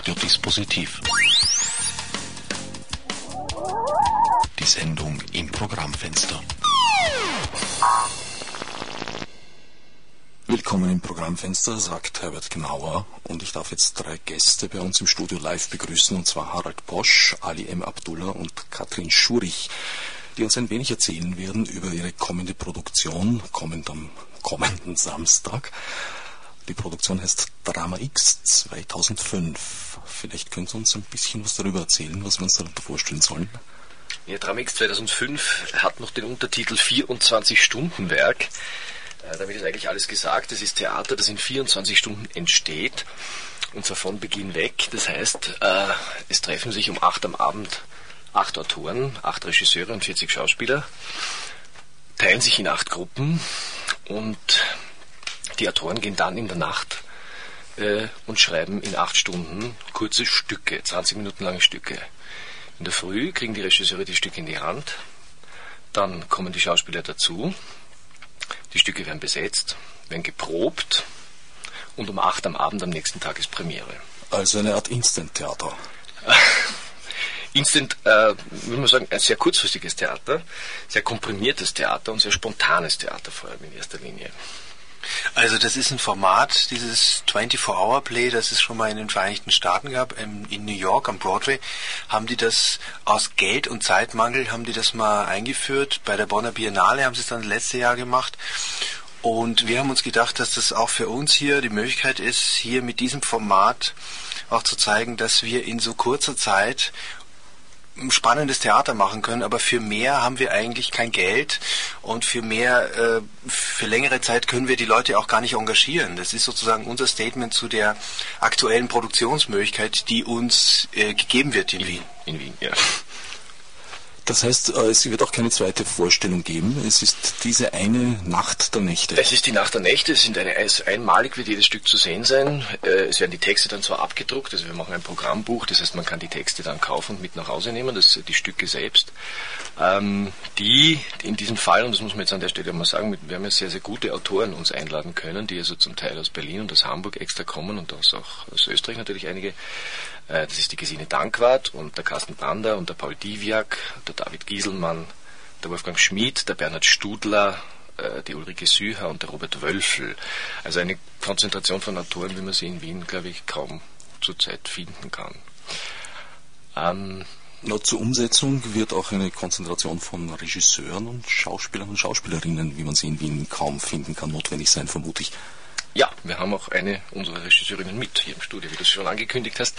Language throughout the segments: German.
Radiodispositiv. Die Sendung im Programmfenster. Willkommen im Programmfenster, sagt Herbert Gnauer und ich darf jetzt drei Gäste bei uns im Studio live begrüßen und zwar Harald Bosch, Ali M. Abdullah und Katrin Schurich, die uns ein wenig erzählen werden über ihre kommende Produktion, kommend am kommenden Samstag. Die Produktion heißt Drama X 2005. Vielleicht können Sie uns ein bisschen was darüber erzählen, was wir uns darunter vorstellen sollen. Ja, Drama X 2005 hat noch den Untertitel 24-Stunden-Werk. Äh, damit ist eigentlich alles gesagt. Es ist Theater, das in 24 Stunden entsteht. Und zwar von Beginn weg. Das heißt, äh, es treffen sich um 8 am Abend acht Autoren, acht Regisseure und 40 Schauspieler, teilen sich in acht Gruppen und die Autoren gehen dann in der Nacht äh, und schreiben in acht Stunden kurze Stücke, 20 Minuten lange Stücke. In der Früh kriegen die Regisseure die Stücke in die Hand, dann kommen die Schauspieler dazu, die Stücke werden besetzt, werden geprobt und um acht am Abend am nächsten Tag ist Premiere. Also eine Art Instant-Theater. Instant, äh, würde man sagen, ein sehr kurzfristiges Theater, sehr komprimiertes Theater und sehr spontanes Theater vor allem in erster Linie. Also das ist ein Format, dieses 24-Hour-Play, das es schon mal in den Vereinigten Staaten gab, in New York am Broadway, haben die das aus Geld- und Zeitmangel, haben die das mal eingeführt. Bei der Bonner Biennale haben sie es dann letzte Jahr gemacht. Und wir haben uns gedacht, dass das auch für uns hier die Möglichkeit ist, hier mit diesem Format auch zu zeigen, dass wir in so kurzer Zeit spannendes Theater machen können, aber für mehr haben wir eigentlich kein Geld und für mehr, äh, für längere Zeit können wir die Leute auch gar nicht engagieren. Das ist sozusagen unser Statement zu der aktuellen Produktionsmöglichkeit, die uns äh, gegeben wird in, Wien. In Wien, ja. Das heißt, äh, es wird auch keine zweite Vorstellung geben. Es ist diese eine Nacht der Nächte. Es ist die Nacht der Nächte. Es sind eine, einmalig wird jedes Stück zu sehen sein. Äh, es werden die Texte dann zwar abgedruckt, also wir machen ein Programmbuch, das heißt, man kann die Texte dann kaufen und mit nach Hause nehmen, das, die Stücke selbst. Ähm, die in diesem Fall, und das muss man jetzt an der Stelle mal sagen, wir haben ja sehr, sehr gute Autoren uns einladen können, die also zum Teil aus Berlin und aus Hamburg extra kommen und aus, auch aus Österreich natürlich einige. Äh, das ist die Gesine Dankwart und der Carsten Brander und der Paul Diviak, der David Gieselmann, der Wolfgang Schmid, der Bernhard Studler, äh, die Ulrike Süher und der Robert Wölfel. Also eine Konzentration von Autoren, wie man sie in Wien, glaube ich, kaum zurzeit finden kann. Ähm, na, zur Umsetzung wird auch eine Konzentration von Regisseuren und Schauspielern und Schauspielerinnen, wie man sie in Wien kaum finden kann, notwendig sein, vermute ich. Ja, wir haben auch eine unserer Regisseurinnen mit hier im Studio, wie du es schon angekündigt hast.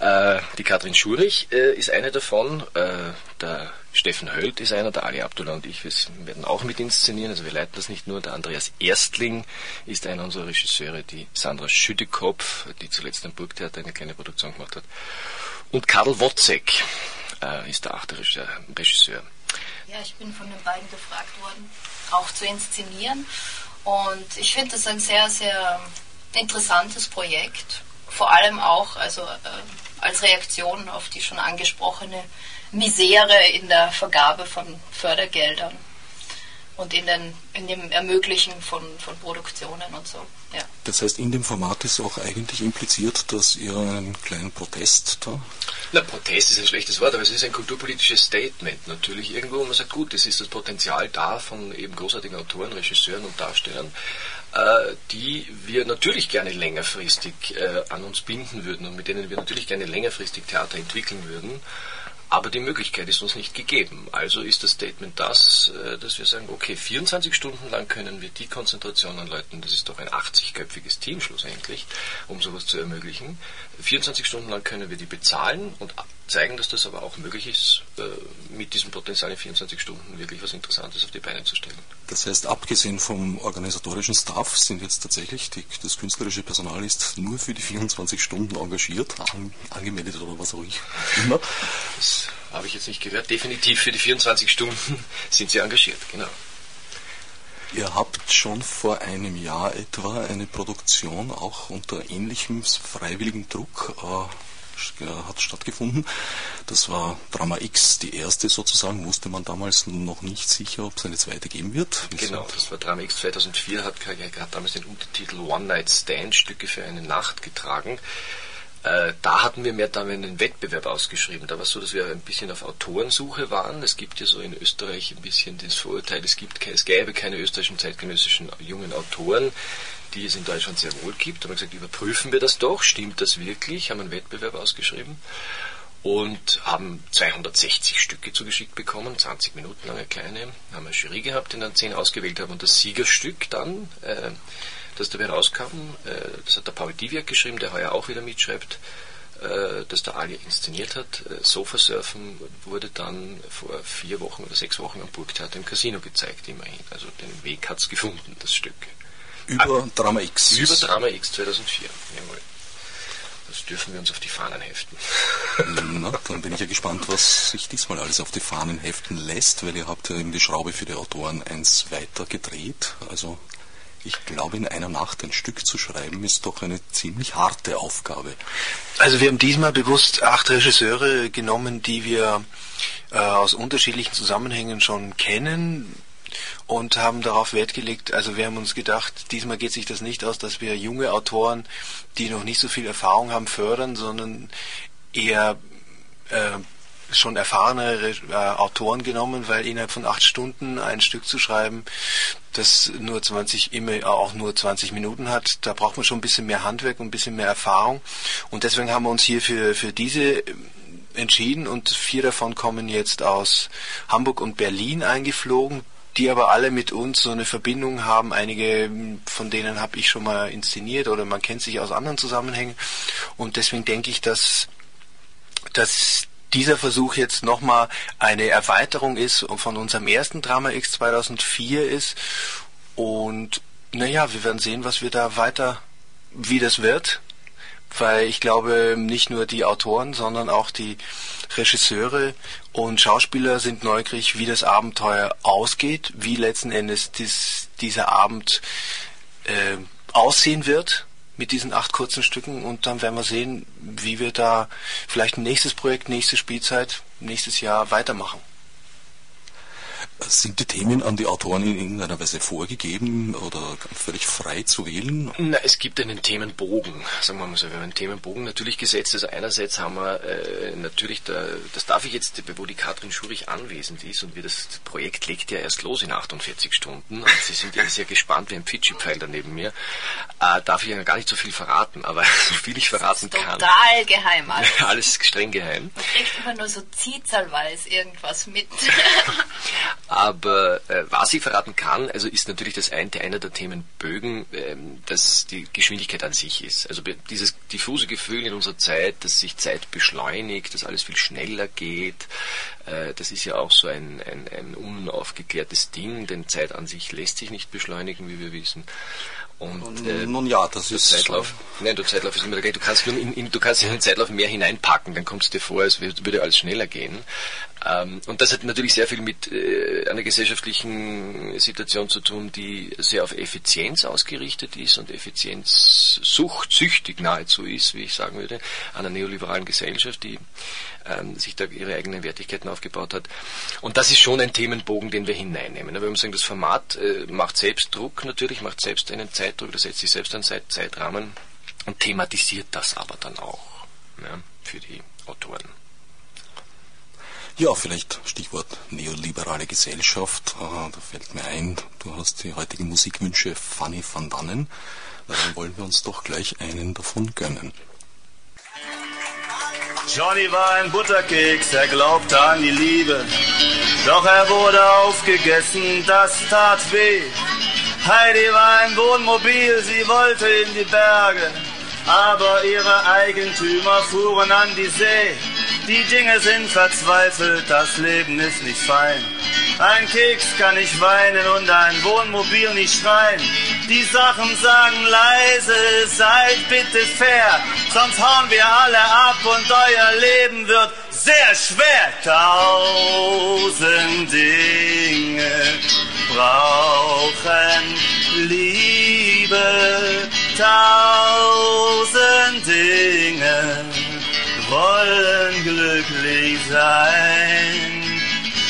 Äh, die Katrin Schurich äh, ist eine davon. Äh, der Steffen Höld ist einer, der Ali Abdullah und ich wir werden auch mit inszenieren. Also wir leiten das nicht nur. Der Andreas Erstling ist einer unserer Regisseure. Die Sandra Schüttekopf, die zuletzt am Burgtheater eine kleine Produktion gemacht hat. Und Karl Wozzeck äh, ist der achte Regisseur. Ja, ich bin von den beiden gefragt worden, auch zu inszenieren. Und ich finde das ein sehr, sehr interessantes Projekt. Vor allem auch also, äh, als Reaktion auf die schon angesprochene Misere in der Vergabe von Fördergeldern und in, den, in dem Ermöglichen von, von Produktionen und so. Ja. Das heißt, in dem Format ist auch eigentlich impliziert, dass ihr einen kleinen Protest da. Na, Protest ist ein schlechtes Wort, aber es ist ein kulturpolitisches Statement natürlich irgendwo. Man sagt, gut, es ist das Potenzial da von eben großartigen Autoren, Regisseuren und Darstellern, äh, die wir natürlich gerne längerfristig äh, an uns binden würden und mit denen wir natürlich gerne längerfristig Theater entwickeln würden. Aber die Möglichkeit ist uns nicht gegeben. Also ist das Statement das, äh, dass wir sagen, okay, 24 Stunden lang können wir die Konzentration an Leuten, das ist doch ein 80-köpfiges Team schlussendlich, um sowas zu ermöglichen. 24 Stunden lang können wir die bezahlen und zeigen, dass das aber auch möglich ist, äh, mit diesem Potenzial in 24 Stunden wirklich was Interessantes auf die Beine zu stellen. Das heißt, abgesehen vom organisatorischen Staff sind jetzt tatsächlich die, das künstlerische Personal ist nur für die 24 Stunden engagiert, an, angemeldet oder was auch immer. Das habe ich jetzt nicht gehört. Definitiv für die 24 Stunden sind sie engagiert, genau. Ihr habt schon vor einem Jahr etwa eine Produktion auch unter ähnlichem freiwilligen Druck äh, hat stattgefunden. Das war Drama X, die erste sozusagen, wusste man damals noch nicht sicher, ob es eine zweite geben wird. Genau, das war Drama X 2004, hat, hat damals den Untertitel One Night Stand, Stücke für eine Nacht getragen. Äh, da hatten wir mehr dann einen Wettbewerb ausgeschrieben. Da war es so, dass wir ein bisschen auf Autorensuche waren. Es gibt ja so in Österreich ein bisschen das Vorurteil, es, gibt, es gäbe keine österreichischen zeitgenössischen jungen Autoren, die es in Deutschland sehr wohl gibt. Da haben wir gesagt, überprüfen wir das doch, stimmt das wirklich? Haben einen Wettbewerb ausgeschrieben und haben 260 Stücke zugeschickt bekommen, 20 Minuten lange kleine. Haben eine Jury gehabt, die dann 10 ausgewählt haben und das Siegerstück dann, äh, das dabei rauskam, äh, das hat der Paul Diviak geschrieben, der heuer auch wieder mitschreibt, äh, das der Ali inszeniert hat. Äh, Sofa Surfen wurde dann vor vier Wochen oder sechs Wochen am Burgtheater im Casino gezeigt, immerhin. Also den Weg hat es gefunden, das Stück. Über ah, Drama X. Über Drama X 2004, jawohl. Das dürfen wir uns auf die Fahnen heften. Na, dann bin ich ja gespannt, was sich diesmal alles auf die Fahnen heften lässt, weil ihr habt ja in die Schraube für die Autoren eins weiter gedreht. Also ich glaube, in einer Nacht ein Stück zu schreiben, ist doch eine ziemlich harte Aufgabe. Also wir haben diesmal bewusst acht Regisseure genommen, die wir äh, aus unterschiedlichen Zusammenhängen schon kennen und haben darauf Wert gelegt, also wir haben uns gedacht, diesmal geht sich das nicht aus, dass wir junge Autoren, die noch nicht so viel Erfahrung haben, fördern, sondern eher äh, schon erfahrene äh, Autoren genommen, weil innerhalb von acht Stunden ein Stück zu schreiben, das nur 20 immer auch nur 20 Minuten hat, da braucht man schon ein bisschen mehr Handwerk und ein bisschen mehr Erfahrung. Und deswegen haben wir uns hier für, für diese entschieden und vier davon kommen jetzt aus Hamburg und Berlin eingeflogen die aber alle mit uns so eine Verbindung haben. Einige von denen habe ich schon mal inszeniert oder man kennt sich aus anderen Zusammenhängen. Und deswegen denke ich, dass, dass dieser Versuch jetzt nochmal eine Erweiterung ist von unserem ersten Drama X 2004 ist. Und naja, wir werden sehen, was wir da weiter, wie das wird weil ich glaube, nicht nur die Autoren, sondern auch die Regisseure und Schauspieler sind neugierig, wie das Abenteuer ausgeht, wie letzten Endes dies, dieser Abend äh, aussehen wird mit diesen acht kurzen Stücken und dann werden wir sehen, wie wir da vielleicht ein nächstes Projekt, nächste Spielzeit, nächstes Jahr weitermachen. Sind die Themen an die Autoren in irgendeiner Weise vorgegeben oder völlig frei zu wählen? Na, es gibt einen Themenbogen, sagen wir mal so. Wir haben einen Themenbogen natürlich gesetzt. Also einerseits haben wir äh, natürlich, da, das darf ich jetzt, wo die Katrin Schurich anwesend ist und wir das Projekt legt ja erst los in 48 Stunden und Sie sind ja sehr gespannt wie ein Fidschi-Pfeil da neben mir, äh, darf ich ja gar nicht so viel verraten, aber so viel ich verraten das ist kann. Total geheim alles. alles streng geheim. Man kriegt immer nur so ziezelweise irgendwas mit. Aber äh, was ich verraten kann, also ist natürlich das eine, einer der Themenbögen, ähm, dass die Geschwindigkeit an sich ist. Also dieses diffuse Gefühl in unserer Zeit, dass sich Zeit beschleunigt, dass alles viel schneller geht, äh, das ist ja auch so ein, ein, ein unaufgeklärtes Ding, denn Zeit an sich lässt sich nicht beschleunigen, wie wir wissen. Und, äh, Nun ja, das ist Zeitlauf. Nein, der Zeitlauf ist immer der gleiche. Du kannst, in, in, du kannst in den Zeitlauf mehr hineinpacken, dann kommst du dir vor, als würde alles schneller gehen. Ähm, und das hat natürlich sehr viel mit äh, einer gesellschaftlichen Situation zu tun, die sehr auf Effizienz ausgerichtet ist und Effizienzsucht, süchtig nahezu ist, wie ich sagen würde, einer neoliberalen Gesellschaft, die ähm, sich da ihre eigenen Wertigkeiten aufgebaut hat. Und das ist schon ein Themenbogen, den wir hineinnehmen. Aber wir sagen, das Format äh, macht selbst Druck natürlich, macht selbst einen Zeitdruck, das setzt sich selbst einen Zeit Zeitrahmen und thematisiert das aber dann auch ja, für die Autoren. Ja, vielleicht Stichwort neoliberale Gesellschaft. Äh, da fällt mir ein, du hast die heutigen Musikwünsche Fanny van Dannen. Dann wollen wir uns doch gleich einen davon gönnen. Johnny war ein Butterkeks, er glaubte an die Liebe. Doch er wurde aufgegessen, das tat weh. Heidi war ein Wohnmobil, sie wollte in die Berge. Aber ihre Eigentümer fuhren an die See. Die Dinge sind verzweifelt, das Leben ist nicht fein. Ein Keks kann nicht weinen und ein Wohnmobil nicht schreien. Die Sachen sagen leise, seid bitte fair, sonst hauen wir alle ab und euer Leben wird sehr schwer. Tausend Dinge brauchen Liebe, tausend Dinge wollen glücklich sein.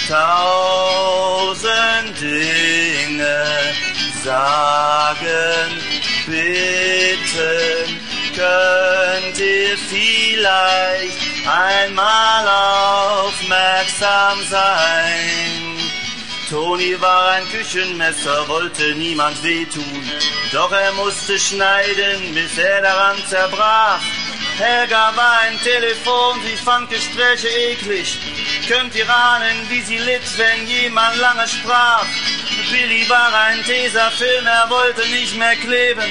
Tausend Dinge sagen, bitten, könnt ihr vielleicht einmal aufmerksam sein. Toni war ein Küchenmesser, wollte niemand wehtun, doch er musste schneiden, bis er daran zerbrach. Helga war ein Telefon, sie fand Gespräche eklig. Könnt ihr ahnen, wie sie litt, wenn jemand lange sprach? Billy war ein Tesafilm, er wollte nicht mehr kleben.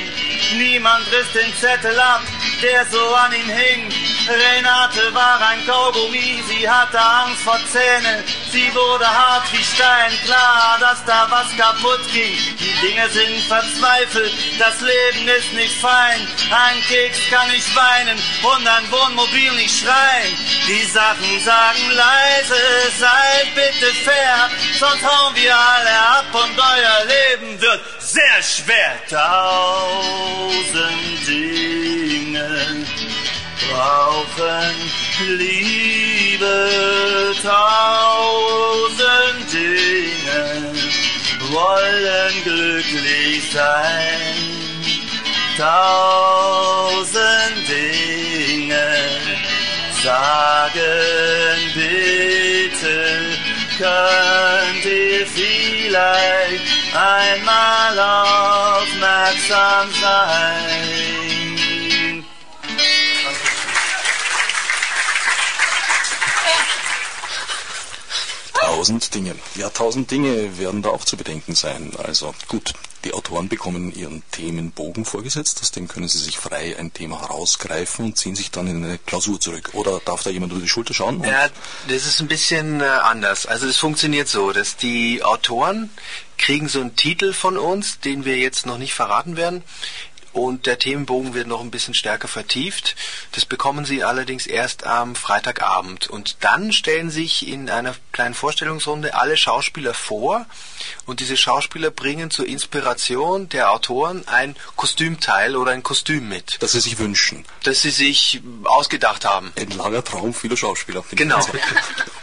Niemand riss den Zettel ab, der so an ihm hing. Renate war ein Kaugummi, sie hatte Angst vor Zähnen. Sie wurde hart wie Stein, klar, dass da was kaputt ging. Die Dinge sind verzweifelt, das Leben ist nicht fein. Ein Keks kann nicht weinen und ein Wohnmobil nicht schreien. Die Sachen sagen leise, seid bitte fair, sonst hauen wir alle ab und euer Leben wird sehr schwer. Tausend Dinge brauchen Liebe, tausend Dinge wollen glücklich sein. Tausend Dinge sagen bitte, könnt ihr vielleicht einmal aufmerksam sein. Tausend Dinge. Ja, tausend Dinge werden da auch zu bedenken sein. Also gut, die Autoren bekommen ihren Themenbogen vorgesetzt, aus dem können sie sich frei ein Thema herausgreifen und ziehen sich dann in eine Klausur zurück. Oder darf da jemand über die Schulter schauen? Ja, das ist ein bisschen äh, anders. Also es funktioniert so, dass die Autoren kriegen so einen Titel von uns, den wir jetzt noch nicht verraten werden. Und der Themenbogen wird noch ein bisschen stärker vertieft. Das bekommen Sie allerdings erst am Freitagabend. Und dann stellen sich in einer kleinen Vorstellungsrunde alle Schauspieler vor. Und diese Schauspieler bringen zur Inspiration der Autoren ein Kostümteil oder ein Kostüm mit, dass sie sich wünschen. das sie sich ausgedacht haben. Ein langer Traum vieler Schauspieler. Genau.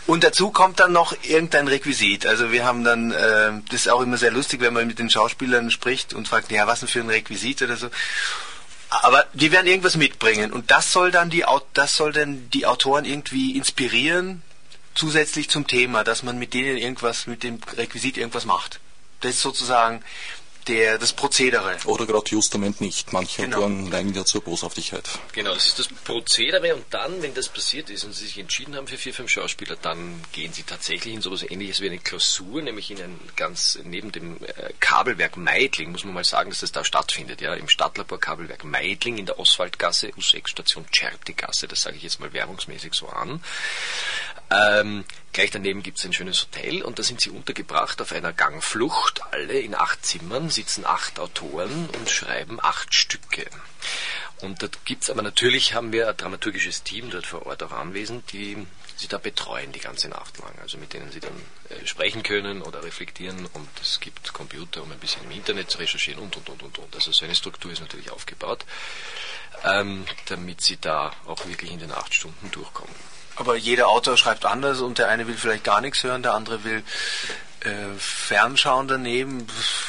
Und dazu kommt dann noch irgendein Requisit. Also wir haben dann, äh, das ist auch immer sehr lustig, wenn man mit den Schauspielern spricht und fragt, ja, was denn für ein Requisit oder so. Aber die werden irgendwas mitbringen und das soll dann die, das soll dann die Autoren irgendwie inspirieren, zusätzlich zum Thema, dass man mit denen irgendwas, mit dem Requisit irgendwas macht. Das ist sozusagen der, das Prozedere. Oder gerade justament nicht. Manche Genau. Autoren neigen ja zur Boshaftigkeit. Genau, das ist das Prozedere und dann, wenn das passiert ist und Sie sich entschieden haben für vier, fünf Schauspieler, dann gehen Sie tatsächlich in sowas ähnliches wie eine Klausur, nämlich in ein ganz neben dem äh, Kabelwerk Meidling, muss man mal sagen, dass das da stattfindet, ja, im Stadtlabor Kabelwerk Meidling in der Oswaldgasse, U6 Station Tscherptigasse, das sage ich jetzt mal werbungsmäßig so an. Ähm, gleich daneben gibt es ein schönes Hotel und da sind sie untergebracht auf einer Gangflucht. Alle in acht Zimmern sitzen acht Autoren und schreiben acht Stücke. Und da gibt's aber natürlich, haben wir ein dramaturgisches Team dort vor Ort auch anwesend, die sie da betreuen die ganze Nacht lang. Also mit denen sie dann äh, sprechen können oder reflektieren und es gibt Computer, um ein bisschen im Internet zu recherchieren und und und und und. Also so eine Struktur ist natürlich aufgebaut, ähm, damit sie da auch wirklich in den acht Stunden durchkommen. Aber jeder Autor schreibt anders und der eine will vielleicht gar nichts hören, der andere will äh, fernschauen daneben,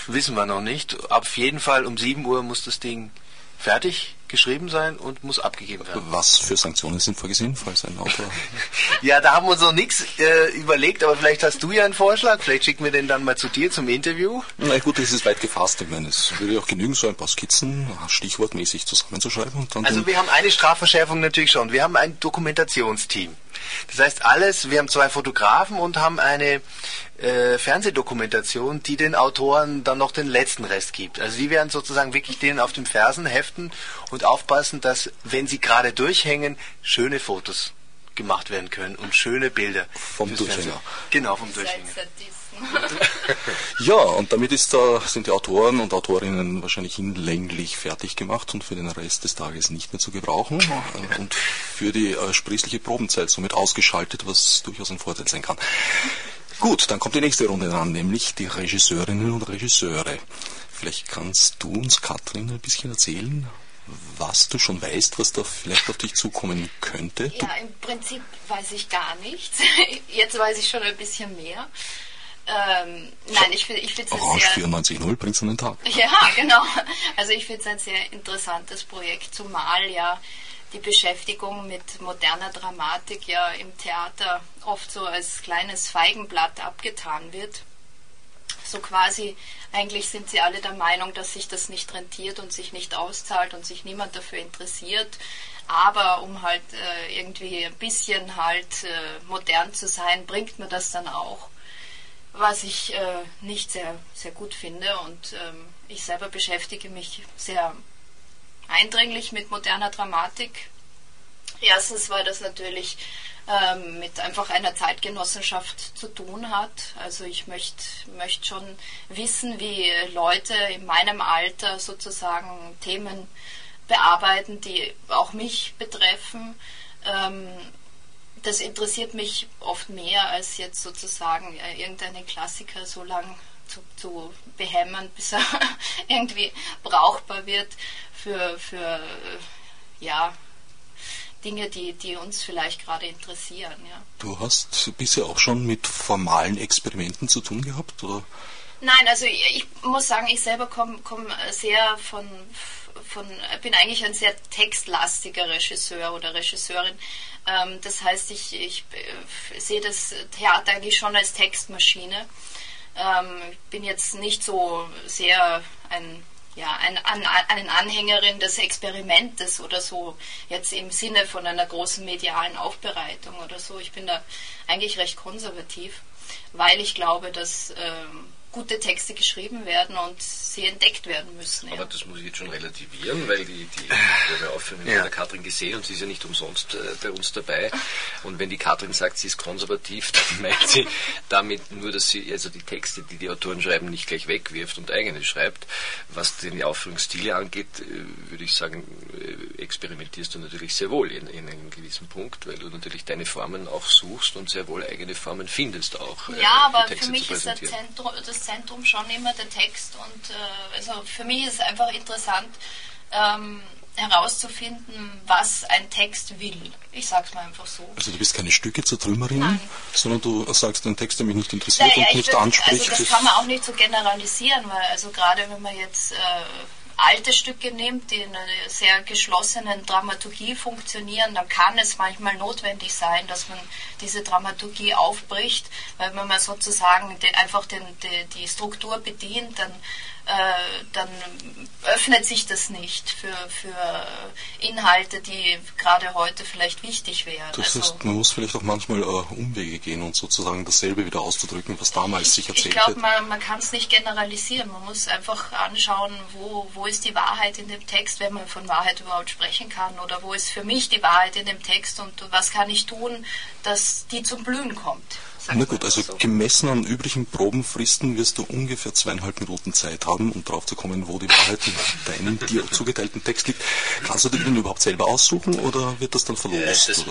wissen wir noch nicht. Auf jeden Fall um 7 Uhr muss das Ding fertig geschrieben sein und muss abgegeben werden. Was für Sanktionen sind vorgesehen, falls ein Autor... Ja, da haben wir uns noch nichts äh, überlegt, aber vielleicht hast du ja einen Vorschlag, vielleicht schicken wir den dann mal zu dir zum Interview. Na gut, das ist weit gefasst. Ich meine, es würde auch genügen, so ein paar Skizzen stichwortmäßig zusammenzuschreiben und dann... Also wir haben eine Strafverschärfung natürlich schon. Wir haben ein Dokumentationsteam. Das heißt alles, wir haben zwei Fotografen und haben eine äh, Fernsehdokumentation, die den Autoren dann noch den letzten Rest gibt. Also die werden sozusagen wirklich denen auf den Fersen heften und aufpassen, dass, wenn sie gerade durchhängen, schöne Fotos gemacht werden können und schöne Bilder. Vom Durchhänger. Fernsehen. Genau, vom Durchhänger. Ja, und damit ist da, sind die Autoren und Autorinnen wahrscheinlich hinlänglich fertig gemacht und für den Rest des Tages nicht mehr zu gebrauchen äh, und für die äh, sprießliche Probenzeit somit ausgeschaltet, was durchaus ein Vorteil sein kann. Gut, dann kommt die nächste Runde dran, nämlich die Regisseurinnen und Regisseure. Vielleicht kannst du uns, Katrin, ein bisschen erzählen, was du schon weißt, was da vielleicht auf dich zukommen könnte. Ja, im Prinzip weiß ich gar nichts. Jetzt weiß ich schon ein bisschen mehr. Ähm, nein, ich ich finde es Orange sehr... 94.0 bringt's an den Tag. Ja, genau. Also ich finde es ein sehr interessantes Projekt, zumal ja die Beschäftigung mit moderner Dramatik ja im Theater oft so als kleines Feigenblatt abgetan wird. So quasi, eigentlich sind sie alle der Meinung, dass sich das nicht rentiert und sich nicht auszahlt und sich niemand dafür interessiert. Aber um halt äh, irgendwie ein bisschen halt äh, modern zu sein, bringt man das dann auch. Was ich äh, nicht sehr, sehr gut finde. Und ähm, ich selber beschäftige mich sehr eindringlich mit moderner Dramatik. Erstens, weil das natürlich ähm, mit einfach einer Zeitgenossenschaft zu tun hat. Also ich möchte möcht schon wissen, wie Leute in meinem Alter sozusagen Themen bearbeiten, die auch mich betreffen. Ähm, das interessiert mich oft mehr, als jetzt sozusagen äh, irgendeinen Klassiker so lang zu, zu behämmern, bis er irgendwie brauchbar wird für, für äh, ja, Dinge, die, die uns vielleicht gerade interessieren. Ja. Du hast bisher auch schon mit formalen Experimenten zu tun gehabt? Oder? Nein, also ich, ich muss sagen, ich selber komme komm sehr von, von, bin eigentlich ein sehr textlastiger Regisseur oder Regisseurin. Ähm, das heißt, ich, ich äh, sehe das Theater eigentlich schon als Textmaschine. Ähm, ich bin jetzt nicht so sehr ein ja, ein, an, eine Anhängerin des Experimentes oder so, jetzt im Sinne von einer großen medialen Aufbereitung oder so. Ich bin da eigentlich recht konservativ, weil ich glaube, dass ähm, gute Texte geschrieben werden und sie entdeckt werden müssen. Aber ja. das muss ich jetzt schon relativieren, weil die, die, die Aufführung ja. von der Katrin gesehen und sie ist ja nicht umsonst äh, bei uns dabei. Und wenn die Katrin sagt, sie ist konservativ, dann meint sie damit nur, dass sie also die Texte, die die Autoren schreiben, nicht gleich wegwirft und eigene schreibt. Was den Aufführungsstile angeht, äh, würde ich sagen, äh, experimentierst du natürlich sehr wohl in, in, einem gewissen Punkt, weil du natürlich deine Formen auch suchst und sehr wohl eigene Formen findest auch. Äh, ja, aber für mich ist das Zentrum, das Zentrum schon immer der Text und äh, also für mich ist es einfach interessant ähm, herauszufinden, was ein Text will. Ich sag's mal einfach so. Also du bist keine Stücke zur Trümmerin, Nein. sondern du sagst einen Text, der mich nicht interessiert naja, und nicht will, anspricht. Also das kann man auch nicht so generalisieren, weil also gerade wenn man jetzt äh, alte Stücke nimmt, die in einer sehr geschlossenen Dramaturgie funktionieren, dann kann es manchmal notwendig sein, dass man diese Dramaturgie aufbricht, weil wenn man sozusagen einfach den, die, die Struktur bedient, dann dann öffnet sich das nicht für, für Inhalte, die gerade heute vielleicht wichtig wären. Das also, heißt, man muss vielleicht auch manchmal äh, Umwege gehen und sozusagen dasselbe wieder auszudrücken, was damals ich, sich erzählt Ich glaube, man, man kann es nicht generalisieren. Man muss einfach anschauen, wo, wo ist die Wahrheit in dem Text, wenn man von Wahrheit überhaupt sprechen kann, oder wo ist für mich die Wahrheit in dem Text und was kann ich tun, dass die zum Blühen kommt. Na gut, also gemessen an üblichen Probenfristen wirst du ungefähr zweieinhalb Minuten Zeit haben, um drauf zu kommen, wo die Wahrheit in deinem dir zugeteilten Text liegt. Kannst du den überhaupt selber aussuchen oder wird das dann verlost? Ja, das,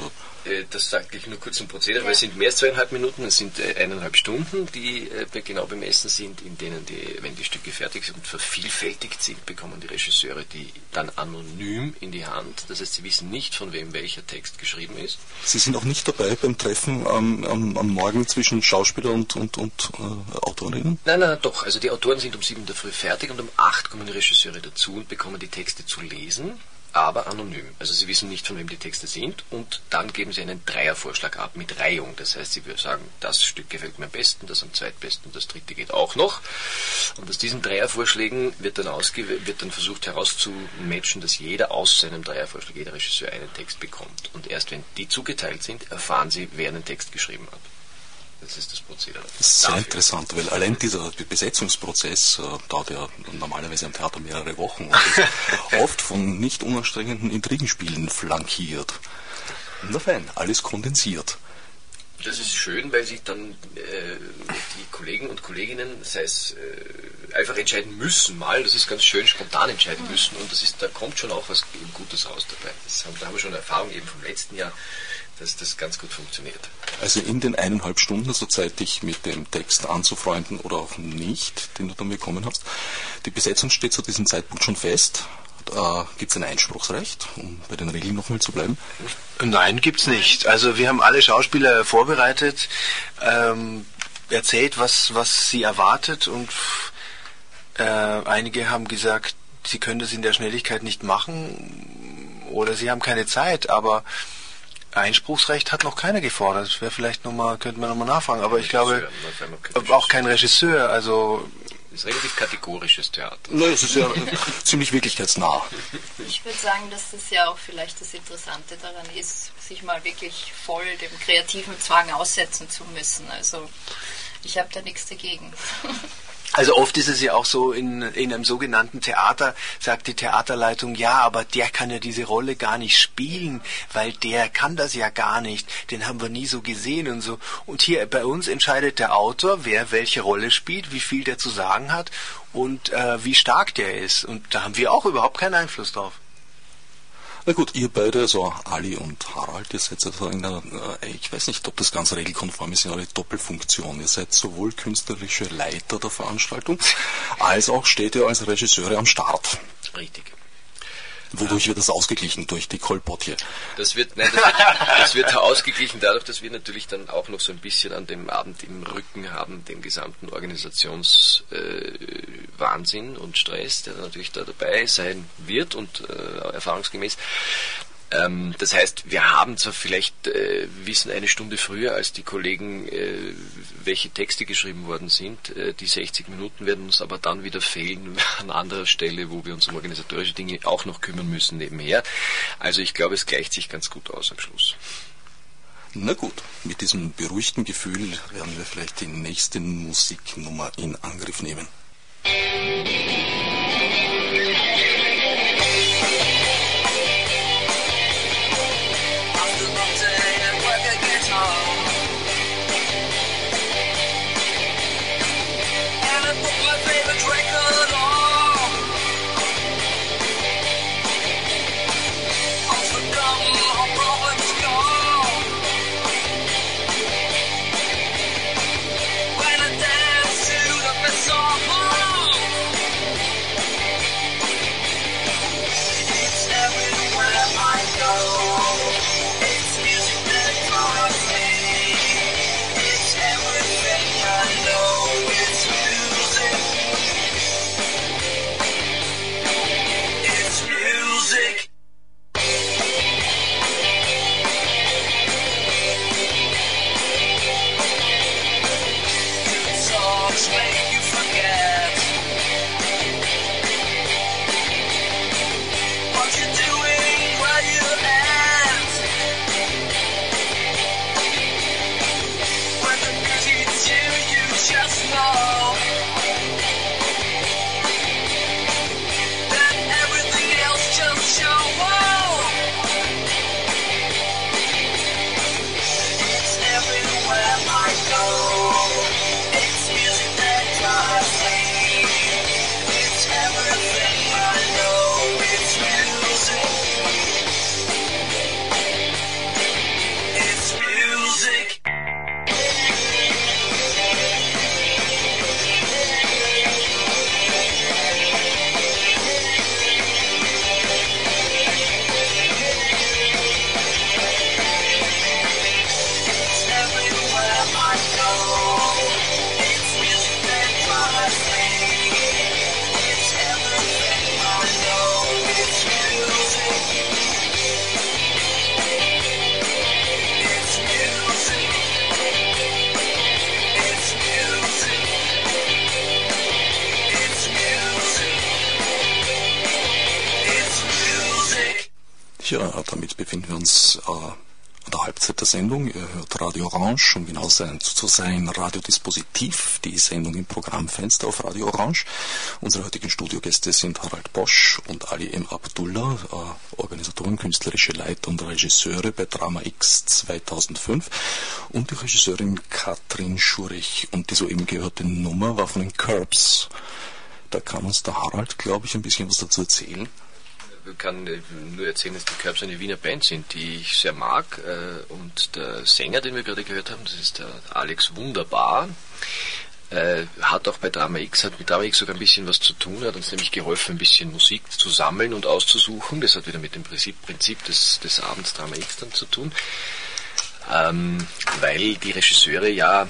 äh, das sage ich nur kurz im Prozedere, weil es sind mehr als zweieinhalb Minuten, es sind äh, eineinhalb Stunden, die äh, genau bemessen sind, in denen die, wenn die Stücke fertig sind und vervielfältigt sind, bekommen die Regisseure die dann anonym in die Hand. Das heißt, sie wissen nicht, von wem welcher Text geschrieben ist. Sie sind auch nicht dabei beim Treffen am, am, am Morgen zwischen Schauspieler und, und, und äh, Autorinnen? Nein, nein, doch. Also die Autoren sind um sieben in der Früh fertig und um acht kommen die Regisseure dazu und bekommen die Texte zu lesen, aber anonym. Also sie wissen nicht, von wem die Texte sind und dann geben sie einen Dreiervorschlag ab mit Reihung. Das heißt, sie sagen, das Stück gefällt mir am besten, das am zweitbesten, das dritte geht auch noch. Und aus diesen Dreiervorschlägen wird dann, wird dann versucht herauszumatchen, dass jeder aus seinem Dreiervorschlag, jeder Regisseur einen Text bekommt. Und erst wenn die zugeteilt sind, erfahren sie, wer einen Text geschrieben hat. Das ist das Prozedere. Das ist sehr Dafür. interessant, weil allein dieser Besetzungsprozess äh, dauert ja normalerweise am Theater mehrere Wochen und ist oft von nicht unanstrengenden Intrigenspielen flankiert. Na fein, alles kondensiert. Das ist schön, weil sich dann äh, die Kollegen und Kolleginnen, sei es äh, einfach entscheiden müssen, mal, das ist ganz schön, spontan entscheiden müssen und das ist, da kommt schon auch was Gutes raus dabei. Das haben, da haben wir schon Erfahrung eben vom letzten Jahr dass das ganz gut funktioniert. Also in den eineinhalb Stunden, also Zeit, dich mit dem Text anzufreunden oder auch nicht, den du dann bekommen hast. Die Besetzung steht zu diesem Zeitpunkt schon fest. Da gibt es ein Einspruchsrecht, um bei den Regeln nochmal zu bleiben? Nein, gibt es nicht. Also wir haben alle Schauspieler vorbereitet, ähm, erzählt, was, was sie erwartet und äh, einige haben gesagt, sie können das in der Schnelligkeit nicht machen oder sie haben keine Zeit, aber Einspruchsrecht hat noch keiner gefordert. Das wäre vielleicht nochmal, könnte man nochmal nachfragen, aber ich glaube, auch kein Regisseur, also das ist relativ kategorisches Theater. Nein, es ist ja ziemlich wirklichkeitsnah. Ich würde sagen, dass das ja auch vielleicht das Interessante daran ist, sich mal wirklich voll dem kreativen Zwang aussetzen zu müssen. Also ich habe da nichts dagegen. Also oft ist es ja auch so, in, in einem sogenannten Theater sagt die Theaterleitung, ja, aber der kann ja diese Rolle gar nicht spielen, weil der kann das ja gar nicht, den haben wir nie so gesehen und so. Und hier bei uns entscheidet der Autor, wer welche Rolle spielt, wie viel der zu sagen hat und äh, wie stark der ist. Und da haben wir auch überhaupt keinen Einfluss drauf. Na gut, ihr beide, also Ali und Harald, ihr seid also in einer, äh, ich weiß nicht, ob das ganz regelkonform ist, in einer Doppelfunktion. Ihr seid sowohl künstlerische Leiter der Veranstaltung, als auch steht ihr als Regisseure am Start. Richtig. Wodurch wird das ausgeglichen? Durch die Kolpotje? Das wird, nein, das wird, das wird ausgeglichen dadurch, dass wir natürlich dann auch noch so ein bisschen an dem Abend im Rücken haben, den gesamten Organisationswahnsinn äh, und Stress, der natürlich da dabei sein wird und äh, erfahrungsgemäß ähm, das heißt, wir haben zwar vielleicht äh, wissen eine Stunde früher als die Kollegen, äh, welche Texte geschrieben worden sind. Äh, die 60 Minuten werden uns aber dann wieder fehlen an anderer Stelle, wo wir uns um organisatorische Dinge auch noch kümmern müssen nebenher. Also ich glaube, es gleicht sich ganz gut aus am Schluss. Na gut, mit diesem beruhigten Gefühl werden wir vielleicht die nächste Musiknummer in Angriff nehmen. Sendung. Ihr hört Radio Orange, um genau zu sein, Radiodispositiv, die Sendung im Programmfenster auf Radio Orange. Unsere heutigen Studiogäste sind Harald Bosch und Ali M. Abdullah, äh, Organisatoren, künstlerische Leiter und Regisseure bei Drama X 2005 und die Regisseurin Katrin Schurich. Und die soeben gehörte Nummer war von den Curbs. Da kann uns der Harald, glaube ich, ein bisschen was dazu erzählen kann nur erzählen, dass die Curbs eine Wiener Band sind, die ich sehr mag. Äh, und der Sänger, den wir gerade gehört haben, das ist der Alex Wunderbar. Äh, hat auch bei Drama X, hat mit Drama X sogar ein bisschen was zu tun, hat uns nämlich geholfen, ein bisschen Musik zu sammeln und auszusuchen. Das hat wieder mit dem Prinzip, Prinzip des, des Abends Drama X dann zu tun. Ähm, weil die Regisseure ja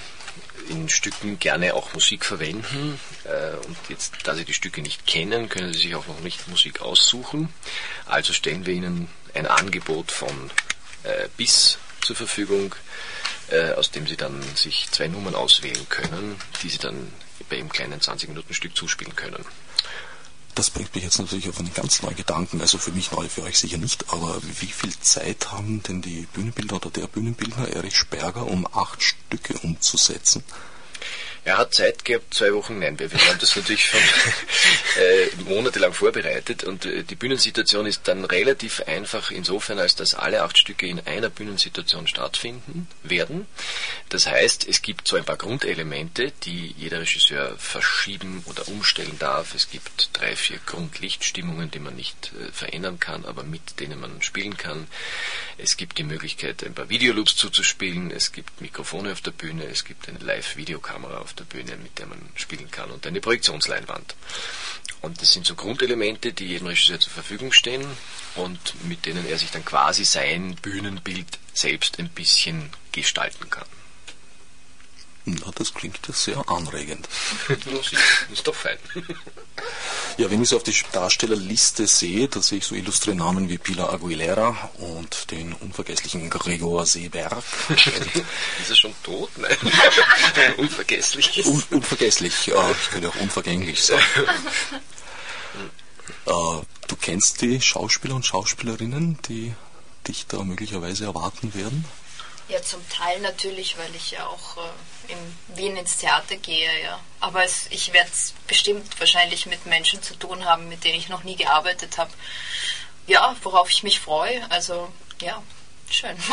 in Stücken gerne auch Musik verwenden. Äh, und jetzt, da Sie die Stücke nicht kennen, können Sie sich auch noch nicht Musik aussuchen. Also stellen wir Ihnen ein Angebot von äh, BIS zur Verfügung, äh, aus dem Sie dann sich zwei Nummern auswählen können, die Sie dann bei einem kleinen 20-Minuten-Stück zuspielen können. Das bringt mich jetzt natürlich auf einen ganz neuen Gedanken, also für mich neu, für euch sicher nicht, aber wie viel Zeit haben denn die Bühnenbildner oder der Bühnenbildner Erich Sperger, um acht Stücke umzusetzen? Er hat Zeit gehabt, zwei Wochen, nein, wir haben das natürlich schon äh, monatelang vorbereitet und äh, die Bühnensituation ist dann relativ einfach insofern, als dass alle acht Stücke in einer Bühnensituation stattfinden werden. Das heißt, es gibt so ein paar Grundelemente, die jeder Regisseur verschieben oder umstellen darf. Es gibt drei, vier Grundlichtstimmungen, die man nicht äh, verändern kann, aber mit denen man spielen kann. Es gibt die Möglichkeit, ein paar Videoloops zuzuspielen. Es gibt Mikrofone auf der Bühne. Es gibt eine Live-Videokamera auf der Bühne, mit der man spielen kann und eine Projektionsleinwand. Und das sind so Grundelemente, die jedem Regisseur zur Verfügung stehen und mit denen er sich dann quasi sein Bühnenbild selbst ein bisschen gestalten kann. Na, das klingt ja sehr anregend. das ist doch fein. Ja, wenn ich so auf die Darstellerliste sehe, da sehe ich so illustre Namen wie Pilar Aguilera und den unvergesslichen Gregor Seeberg. ist er schon tot? Nein. Unvergesslich. Un unvergesslich, ja, ich könnte auch unvergänglich sein. äh, du kennst die Schauspieler und Schauspielerinnen, die dich da möglicherweise erwarten werden? Ja, zum Teil natürlich, weil ich ja auch äh, in Wien ins Theater gehe, ja. Aber es, ich werde bestimmt wahrscheinlich mit Menschen zu tun haben, mit denen ich noch nie gearbeitet habe. Ja, worauf ich mich freue. Also, ja, schön.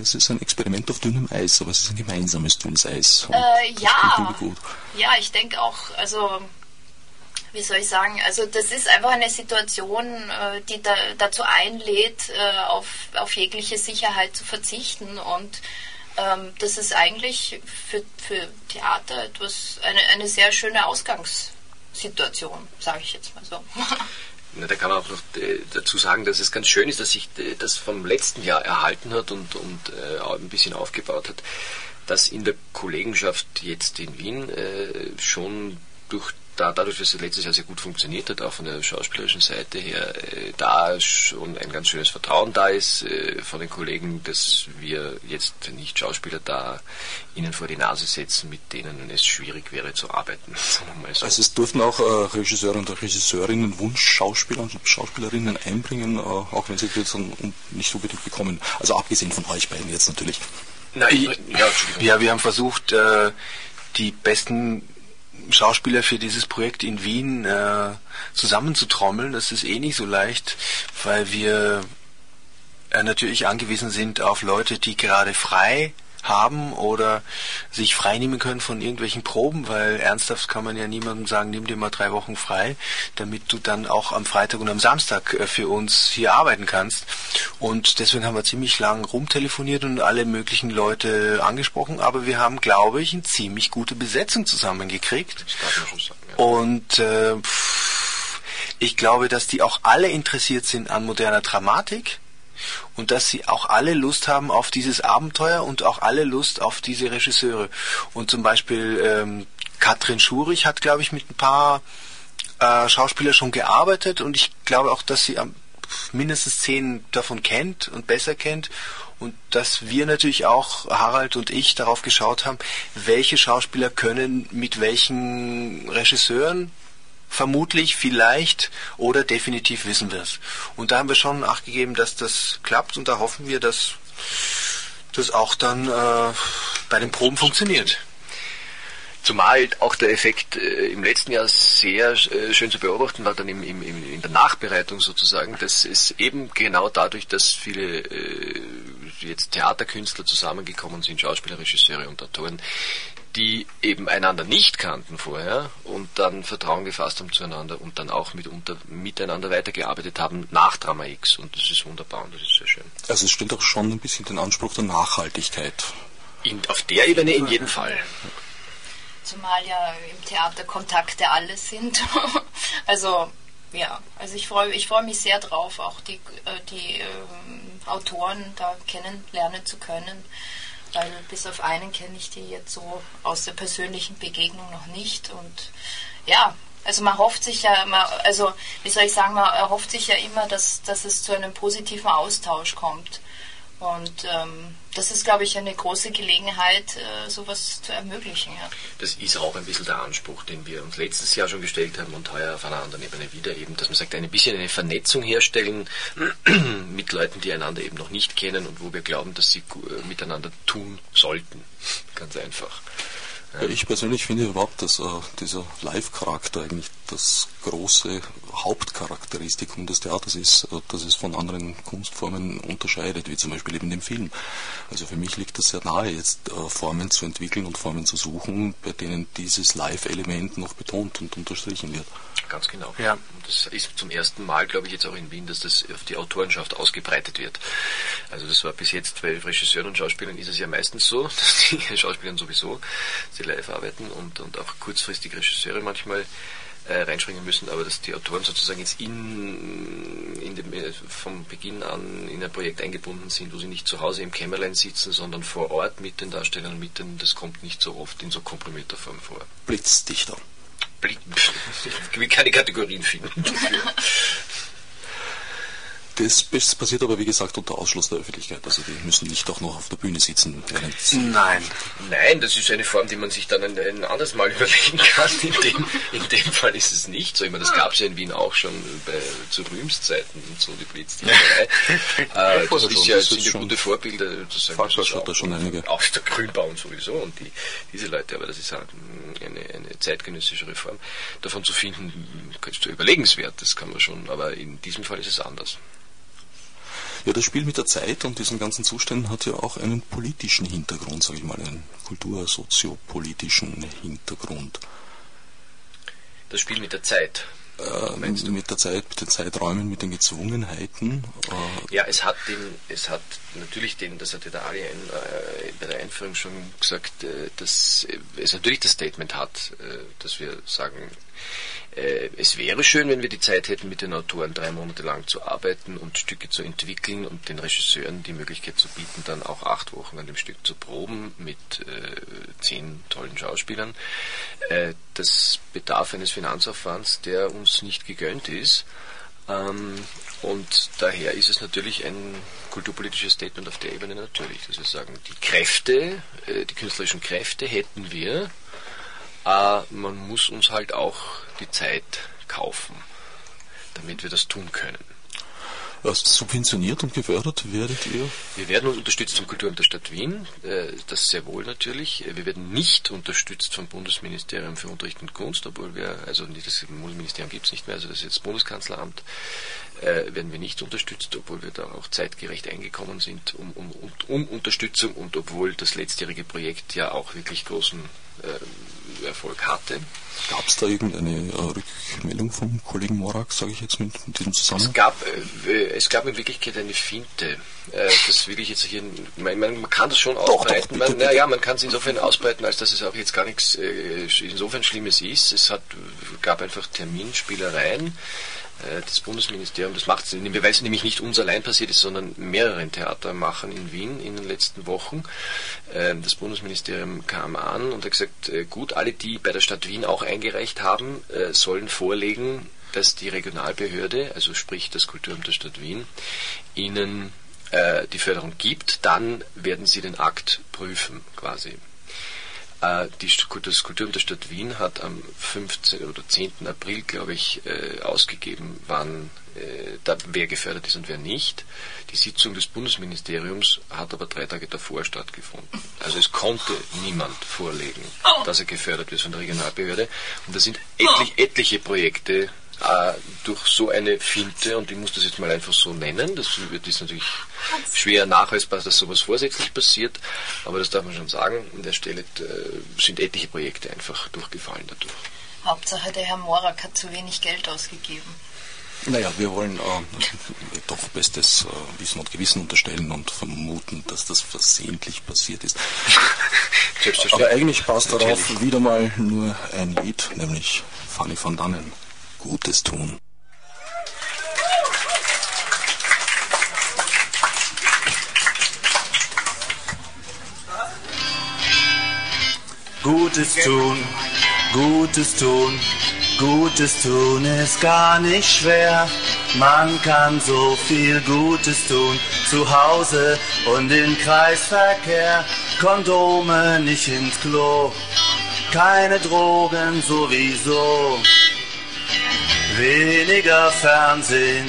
Es ist ein Experiment auf dünnem Eis, aber es ist ein gemeinsames dünnes Eis. Äh, ja, ja, ich denke auch, also wie soll ich sagen, also das ist einfach eine Situation, äh, die da, dazu einlädt, äh, auf, auf jegliche Sicherheit zu verzichten und ähm, das ist eigentlich für, für Theater etwas, eine, eine sehr schöne Ausgangssituation, sage ich jetzt mal so. Na, da kann man auch noch äh, dazu sagen, dass es ganz schön ist, dass sich das vom letzten Jahr erhalten hat und, und äh, ein bisschen aufgebaut hat, dass in der Kollegenschaft jetzt in Wien äh, schon durch da, dadurch, dass es letztes Jahr sehr gut funktioniert hat, auch von der schauspielerischen Seite her, äh, da schon ein ganz schönes Vertrauen da ist äh, von den Kollegen, dass wir jetzt nicht Schauspieler da ihnen vor die Nase setzen, mit denen es schwierig wäre zu arbeiten. So. Also es durften auch äh, Regisseure und Regisseurinnen Wunschschauspieler und Schauspielerinnen einbringen, äh, auch wenn sie das dann nicht unbedingt bekommen. Also abgesehen von euch beiden jetzt natürlich. Nein, ja, ja, wir haben versucht, äh, die besten Schauspieler für dieses Projekt in Wien äh, zusammenzutrommeln. Das ist eh nicht so leicht, weil wir äh, natürlich angewiesen sind auf Leute, die gerade frei haben oder sich freinehmen können von irgendwelchen Proben, weil ernsthaft kann man ja niemandem sagen, nimm dir mal drei Wochen frei, damit du dann auch am Freitag und am Samstag äh, für uns hier arbeiten kannst. Und deswegen haben wir ziemlich lang rumtelefoniert und alle möglichen Leute angesprochen, aber wir haben, glaube ich, eine ziemlich gute Besetzung zusammengekriegt. Und äh, ich glaube, dass die auch alle interessiert sind an moderner Dramatik und dass sie auch alle Lust haben auf dieses Abenteuer und auch alle Lust auf diese Regisseure. Und zum Beispiel ähm, Katrin Schurich hat, glaube ich, mit ein paar äh, Schauspielern schon gearbeitet und ich glaube auch, dass sie am, mindestens zehn davon kennt und besser kennt und dass wir natürlich auch, Harald und ich, darauf geschaut haben, welche Schauspieler können mit welchen Regisseuren vermutlich, vielleicht oder definitiv wissen wir es. Und da haben wir schon Acht gegeben, dass das klappt und da hoffen wir, dass das auch dann äh, bei den Proben funktioniert. Zumal auch der Effekt äh, im letzten Jahr sehr äh, schön zu beobachten war, dann im, im, in der Nachbereitung sozusagen, dass es eben genau dadurch, dass viele äh, jetzt Theaterkünstler zusammengekommen sind, Schauspieler, Regisseure und Autoren, die eben einander nicht kannten vorher und dann Vertrauen gefasst haben zueinander und dann auch mitunter, miteinander weitergearbeitet haben nach Drama X. Und das ist wunderbar und das ist sehr schön. Also es stellt auch schon ein bisschen den Anspruch der Nachhaltigkeit. In, auf der Ebene in jedem Fall. Zumal ja im Theater Kontakte alles sind. also ja, also ich freue ich freu mich sehr drauf, auch die, äh, die ähm, Autoren da kennenlernen zu können weil bis auf einen kenne ich die jetzt so aus der persönlichen Begegnung noch nicht. Und ja, Also man hofft sich ja, man, also wie soll ich sagen, man erhofft sich ja immer, dass, dass es zu einem positiven Austausch kommt. Und ähm, das ist, glaube ich, eine große Gelegenheit, äh, sowas zu ermöglichen. Ja. Das ist auch ein bisschen der Anspruch, den wir uns letztes Jahr schon gestellt haben und heuer auf einer anderen Ebene wieder eben, dass man sagt, ein bisschen eine Vernetzung herstellen mit Leuten, die einander eben noch nicht kennen und wo wir glauben, dass sie äh, miteinander tun sollten. Ganz einfach. Ja, ich persönlich finde überhaupt, dass äh, dieser Live-Charakter eigentlich das große Hauptcharakteristikum des Theaters ist, äh, dass es von anderen Kunstformen unterscheidet, wie zum Beispiel eben dem Film. Also für mich liegt es sehr nahe, jetzt äh, Formen zu entwickeln und Formen zu suchen, bei denen dieses Live-Element noch betont und unterstrichen wird. Ganz genau. Ja. das ist zum ersten Mal, glaube ich, jetzt auch in Wien, dass das auf die Autorenschaft ausgebreitet wird. Also das war bis jetzt bei Regisseuren und Schauspielern ist es ja meistens so, dass die Schauspieler sowieso sie live arbeiten und, und auch kurzfristig Regisseure manchmal äh, reinspringen müssen, aber dass die Autoren sozusagen jetzt in, in dem, äh, vom Beginn an in ein Projekt eingebunden sind, wo sie nicht zu Hause im Kämmerlein sitzen, sondern vor Ort mit den Darstellern, mit den, das kommt nicht so oft in so komprimierter Form vor. Blitzdichter. Blitz, ich will keine Kategorien finden. Das passiert aber, wie gesagt, unter Ausschluss der Öffentlichkeit. Also die müssen nicht auch noch auf der Bühne sitzen. Nein. Nein, das ist eine Form, die man sich dann ein, ein anderes Mal überlegen kann. In dem, in dem Fall ist es nicht so. Ich meine, das gab es ja in Wien auch schon bei, zu Rühmszeiten und so, die Blitzdienerei. äh, das, ist ja, das sind ja gute Vorbilder. Das hat da schon einige. Auch der Grünbaum sowieso und die, diese Leute, aber das ist halt eine, eine zeitgenössische Reform. Davon zu finden, kannst du überlegenswert, das kann man schon, aber in diesem Fall ist es anders. Ja, das Spiel mit der Zeit und diesen ganzen Zuständen hat ja auch einen politischen Hintergrund, sage ich mal, einen kultursoziopolitischen Hintergrund. Das Spiel mit der Zeit. Äh, mit der Zeit, mit den Zeiträumen, mit den Gezwungenheiten. Äh ja, es hat den, es hat natürlich den, das hatte der Ali ein, äh, bei der Einführung schon gesagt, äh, dass es natürlich das Statement hat, äh, dass wir sagen, äh, es wäre schön, wenn wir die Zeit hätten, mit den Autoren drei Monate lang zu arbeiten und Stücke zu entwickeln und den Regisseuren die Möglichkeit zu bieten, dann auch acht Wochen an dem Stück zu proben mit äh, zehn tollen Schauspielern. Äh, das bedarf eines Finanzaufwands, der uns nicht gegönnt ist. Ähm, und daher ist es natürlich ein kulturpolitisches Statement auf der Ebene natürlich, dass wir sagen, die Kräfte, äh, die künstlerischen Kräfte hätten wir, äh, man muss uns halt auch die Zeit kaufen, damit wir das tun können. Subventioniert und gefördert werdet ihr? Wir werden unterstützt vom Kulturamt der Stadt Wien, äh, das sehr wohl natürlich. Wir werden nicht unterstützt vom Bundesministerium für Unterricht und Kunst, obwohl wir, also das Bundesministerium gibt es nicht mehr, also das ist jetzt Bundeskanzleramt, äh, werden wir nicht unterstützt, obwohl wir da auch zeitgerecht eingekommen sind um, um, um Unterstützung und obwohl das letztjährige Projekt ja auch wirklich großen äh, Erfolg hatte. Gab es da irgendeine äh, Rückmeldung vom Kollegen Morak, sage ich jetzt mit, mit diesem Zusammenhang? Es gab, äh, es gab in Wirklichkeit eine Finte. Äh, das will ich jetzt hier, man, man kann das schon ausbreiten. Doch, doch, man, naja, man kann es insofern ausbreiten, als dass es auch jetzt gar nichts äh, insofern Schlimmes ist. Es hat, gab einfach Terminspielereien das Bundesministerium, das macht es, weil es nämlich nicht uns allein passiert ist, sondern mehreren Theatermachern in Wien in den letzten Wochen. Ähm, das Bundesministerium kam an und hat gesagt, äh, gut, alle, die bei der Stadt Wien auch eingereicht haben, äh, sollen vorlegen, dass die Regionalbehörde, also sprich das Kulturamt der Stadt Wien, ihnen die Förderung gibt, dann werden sie den Akt prüfen quasi. Äh, die, das Kulturamt der Stadt Wien hat am 15. oder 10. April, glaube ich, äh, ausgegeben, wann äh, da, wer gefördert ist und wer nicht. Die Sitzung des Bundesministeriums hat aber drei Tage davor stattgefunden. Also es konnte niemand vorlegen, dass er gefördert wird von der Regionalbehörde. Und da sind etlich, etliche Projekte äh, durch so eine Finte, und ich muss das jetzt mal einfach so nennen, das ist natürlich schwer nachweisbar, dass sowas vorsätzlich passiert, aber das darf man schon sagen, an der Stelle äh, sind etliche Projekte einfach durchgefallen dadurch. Hauptsache der Herr Morak hat zu wenig Geld ausgegeben. Naja, wir wollen äh, doch bestes äh, Wissen und Gewissen unterstellen und vermuten, dass das versehentlich passiert ist. Aber eigentlich passt darauf wieder mal nur ein Lied, nämlich Fanny van Dannen. Gutes tun. Gutes tun, Gutes tun, Gutes tun ist gar nicht schwer. Man kann so viel Gutes tun. Zu Hause und im Kreisverkehr. Kondome nicht ins Klo. Keine Drogen sowieso. Weniger Fernsehen.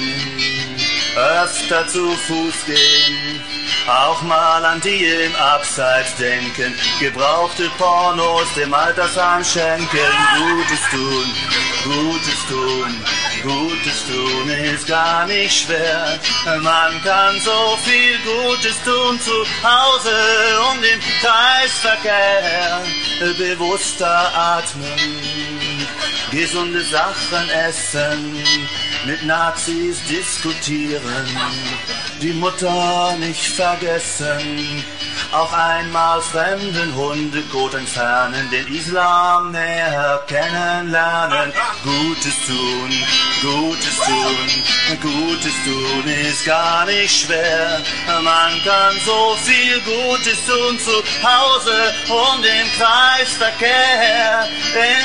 Öfter zu Fuß gehen auch mal an die im Abseits denken. Gebrauchte Pornos dem Altersheim schenken. Gutes tun, Gutes tun, Gutes tun ist gar nicht schwer. Man kann so viel Gutes tun zu Hause und im Kreisverkehr. Bewusster atmen, gesunde Sachen essen, mit Nazis diskutieren die Mutter nicht vergessen. Auch einmal fremden Hundekot entfernen, den Islam näher kennenlernen. Gutes tun, Gutes tun, Gutes tun ist gar nicht schwer. Man kann so viel Gutes tun zu Hause und im Kreisverkehr.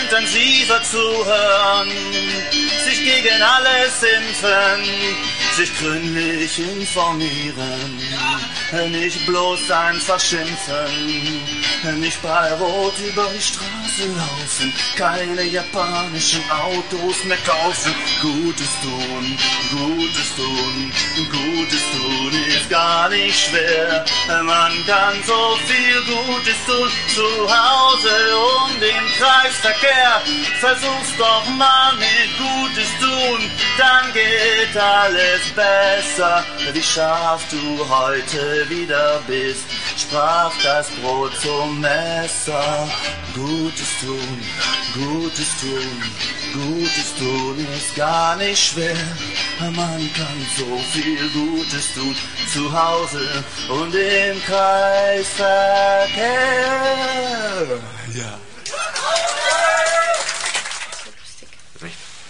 Intensiver zuhören, sich gegen alles impfen sich gründlich informieren, nicht bloß einfach schimpfen, nicht bei Rot über die Straße laufen, keine japanischen Autos mehr kaufen, Gutes tun, Gutes tun, Gutes tun ist gar nicht schwer, man kann so viel Gutes tun, zu Hause und im Kreisverkehr, versuch's doch mal mit Gutes tun, dann geht alles besser, wie scharf du heute wieder bist, sprach das Brot zum Messer. Gutes tun, Gutes tun, Gutes tun ist gar nicht schwer. Man kann so viel Gutes tun, zu Hause und im Kreisverkehr. Ja.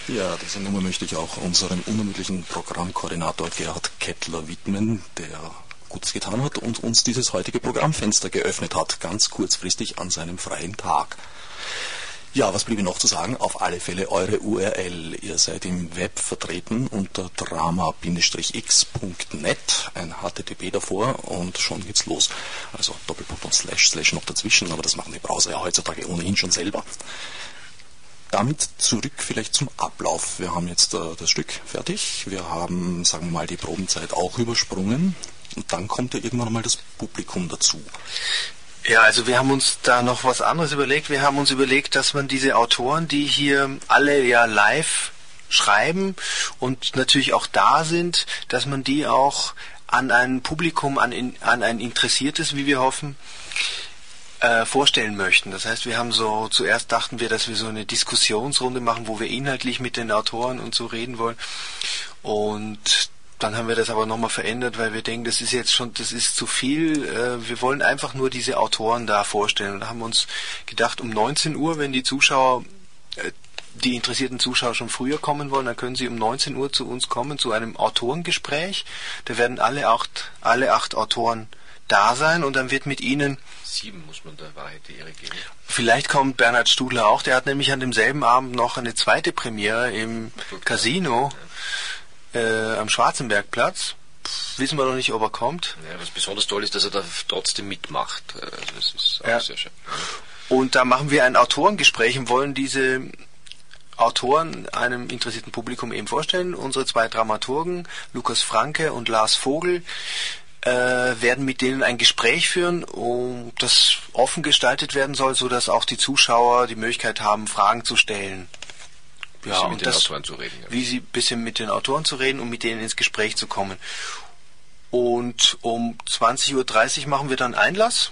Ja, diese Nummer möchte ich auch unserem unermüdlichen Programmkoordinator Gerhard Kettler widmen, der Gutes getan hat und uns dieses heutige Programmfenster geöffnet hat, ganz kurzfristig an seinem freien Tag. Ja, was bliebe noch zu sagen? Auf alle Fälle eure URL. Ihr seid im Web vertreten unter drama-x.net, ein HTTP davor und schon geht's los. Also Doppelpunkt und Slash, Slash noch dazwischen, aber das machen die Browser ja heutzutage ohnehin schon selber. Damit zurück vielleicht zum Ablauf. Wir haben jetzt äh, das Stück fertig. Wir haben, sagen wir mal, die Probenzeit auch übersprungen. Und dann kommt ja irgendwann mal das Publikum dazu. Ja, also wir haben uns da noch was anderes überlegt. Wir haben uns überlegt, dass man diese Autoren, die hier alle ja live schreiben und natürlich auch da sind, dass man die auch an ein Publikum, an, an ein Interessiertes, wie wir hoffen, äh, vorstellen möchten. Das heißt, wir haben so, zuerst dachten wir, dass wir so eine Diskussionsrunde machen, wo wir inhaltlich mit den Autoren und so reden wollen. Und dann haben wir das aber nochmal verändert, weil wir denken, das ist jetzt schon, das ist zu viel. Äh, wir wollen einfach nur diese Autoren da vorstellen. Und da haben uns gedacht, um 19 Uhr, wenn die Zuschauer, äh, die interessierten Zuschauer schon früher kommen wollen, dann können sie um 19 Uhr zu uns kommen, zu einem Autorengespräch. Da werden alle acht, alle acht Autoren da sein und dann wird mit ihnen Sieben muss man der Wahrheit die Ehre geben. Vielleicht kommt Bernhard Studler auch, der hat nämlich an demselben Abend noch eine zweite Premiere im Casino äh, am Schwarzenbergplatz. Wissen wir noch nicht, ob er kommt. Ja, was besonders toll ist, dass er da trotzdem mitmacht. Also das ist auch ja. sehr schön. Und da machen wir ein Autorengespräch und wollen diese Autoren einem interessierten Publikum eben vorstellen. Unsere zwei Dramaturgen, Lukas Franke und Lars Vogel, äh, werden mit denen ein Gespräch führen, um das offen gestaltet werden soll, so dass auch die Zuschauer die Möglichkeit haben, Fragen zu stellen. Ja, mit den das, Autoren zu reden. Ja. Wie sie bisschen mit den Autoren zu reden und mit denen ins Gespräch zu kommen. Und um 20.30 Uhr machen wir dann Einlass.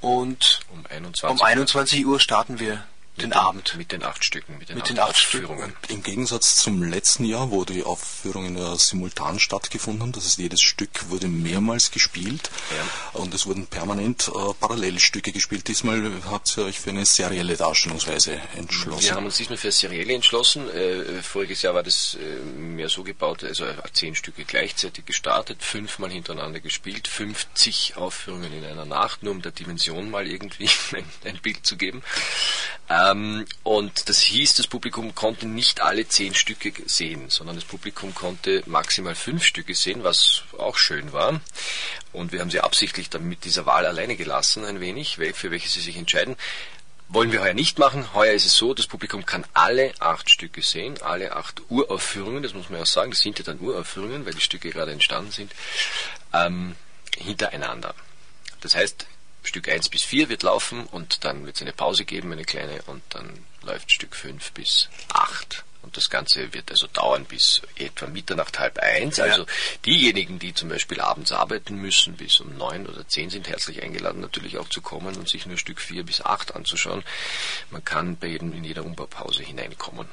Und um 21, um 21 Uhr starten wir den mit Abend. mit den acht Stücken, mit den, mit acht, den acht Aufführungen. Im Gegensatz zum letzten Jahr, wo die Aufführungen ja simultan stattgefunden haben, das heißt jedes Stück wurde mehrmals gespielt ja. und es wurden permanent äh, Parallelstücke gespielt. Diesmal habt ihr euch für eine serielle Darstellungsweise entschlossen. Wir haben uns diesmal für eine serielle entschlossen. Äh, voriges Jahr war das äh, mehr so gebaut, also zehn Stücke gleichzeitig gestartet, fünfmal hintereinander gespielt, 50 Aufführungen in einer Nacht, nur um der Dimension mal irgendwie ein, ein Bild zu geben. Äh, Ähm, und das hieß, das Publikum konnte nicht alle zehn Stücke sehen, sondern das Publikum konnte maximal fünf Stücke sehen, was auch schön war. Und wir haben sie absichtlich dann mit dieser Wahl alleine gelassen, ein wenig, für welche sie sich entscheiden. Wollen wir heuer nicht machen. Heuer ist es so, das Publikum kann alle acht Stücke sehen, alle acht Uraufführungen, das muss man ja sagen, das sind ja dann Uraufführungen, weil die Stücke gerade entstanden sind, ähm, hintereinander. Das heißt, Stück 1 bis 4 wird laufen und dann wird es eine Pause geben, eine kleine, und dann läuft Stück 5 bis 8. Und das Ganze wird also dauern bis etwa Mitternacht, halb eins. Ja. Also diejenigen, die zum Beispiel abends arbeiten müssen, bis um neun oder zehn sind herzlich eingeladen, natürlich auch zu kommen und sich nur Stück vier bis acht anzuschauen. Man kann bei jedem in jeder Umbaupause hineinkommen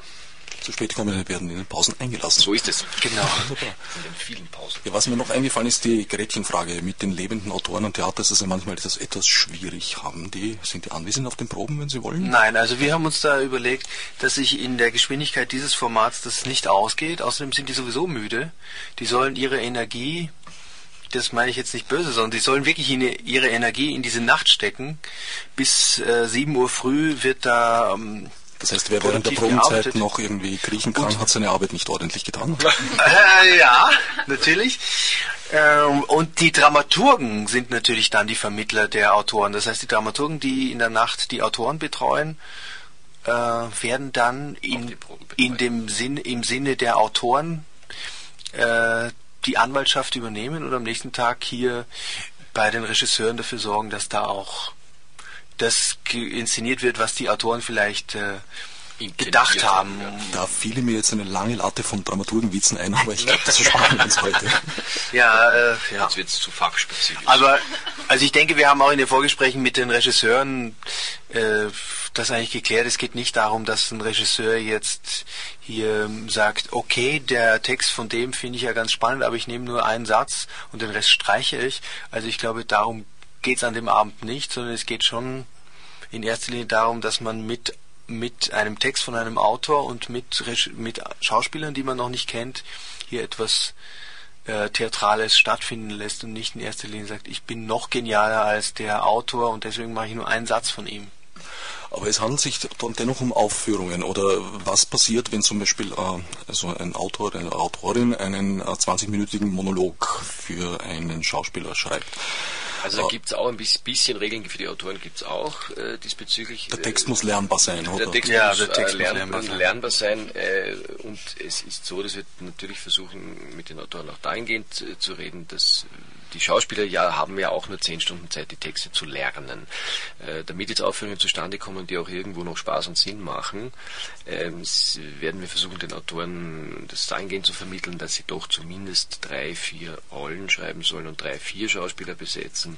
zu spät kommen, werden in den Pausen eingelassen. So ist es. Genau. Wunderbar. In den vielen Pausen. Ja, was mir noch eingefallen ist, die Gretchenfrage. Mit den lebenden Autoren und Theater ist es ja manchmal das etwas schwierig. Haben die, sind die anwesend auf den Proben, wenn sie wollen? Nein, also wir haben uns da überlegt, dass sich in der Geschwindigkeit dieses Formats das nicht ausgeht. Außerdem sind die sowieso müde. Die sollen ihre Energie das meine ich jetzt nicht böse, sondern die sollen wirklich ihre Energie in diese Nacht stecken. Bis äh, 7 Uhr früh wird da ähm, das heißt, wer während der Probenzeit noch irgendwie kriechen kann, Gut. hat seine Arbeit nicht ordentlich getan. Äh, ja, natürlich. Ähm, und die Dramaturgen sind natürlich dann die Vermittler der Autoren. Das heißt, die Dramaturgen, die in der Nacht die Autoren betreuen, äh, werden dann in, in dem Sinn, im Sinne der Autoren äh, die Anwaltschaft übernehmen und am nächsten Tag hier bei den Regisseuren dafür sorgen, dass da auch das inszeniert wird, was die Autoren vielleicht äh, gedacht haben. Da fiele mir jetzt eine lange Latte von Dramaturgenwitzen ein, aber ich glaube, das sparen wir uns heute. Ja, äh, ja. Jetzt wird es zu fachspezifisch. Aber also ich denke, wir haben auch in den Vorgesprächen mit den Regisseuren äh, das eigentlich geklärt. Es geht nicht darum, dass ein Regisseur jetzt hier sagt, okay, der Text von dem finde ich ja ganz spannend, aber ich nehme nur einen Satz und den Rest streiche ich. Also ich glaube, darum geht es an dem Abend nicht, sondern es geht schon in erster Linie darum, dass man mit, mit einem Text von einem Autor und mit, mit Schauspielern, die man noch nicht kennt, hier etwas äh, Theatrales stattfinden lässt und nicht in erster Linie sagt, ich bin noch genialer als der Autor und deswegen mache ich nur einen Satz von ihm. Aber es handelt sich dann dennoch um Aufführungen. Oder was passiert, wenn zum Beispiel äh, also ein Autor, eine Autorin einen äh, 20-minütigen Monolog für einen Schauspieler schreibt? Also da gibt es auch ein bisschen Regeln für die Autoren gibt es auch äh, diesbezüglich. Der Text äh, muss lernbar sein, oder? Der Text ja, muss, der Text äh, lern, muss lernbar sein. Äh, und es ist so, dass wir natürlich versuchen, mit den Autoren auch dahingehend äh, zu reden, dass die Schauspieler ja haben ja auch nur zehn Stunden Zeit, die Texte zu lernen. Äh, damit jetzt Aufführungen zustande kommen, die auch irgendwo noch Spaß und Sinn machen, ähm, werden wir versuchen, den Autoren das dahingehend zu vermitteln, dass sie doch zumindest drei, vier Rollen schreiben sollen und drei, vier Schauspieler besetzen.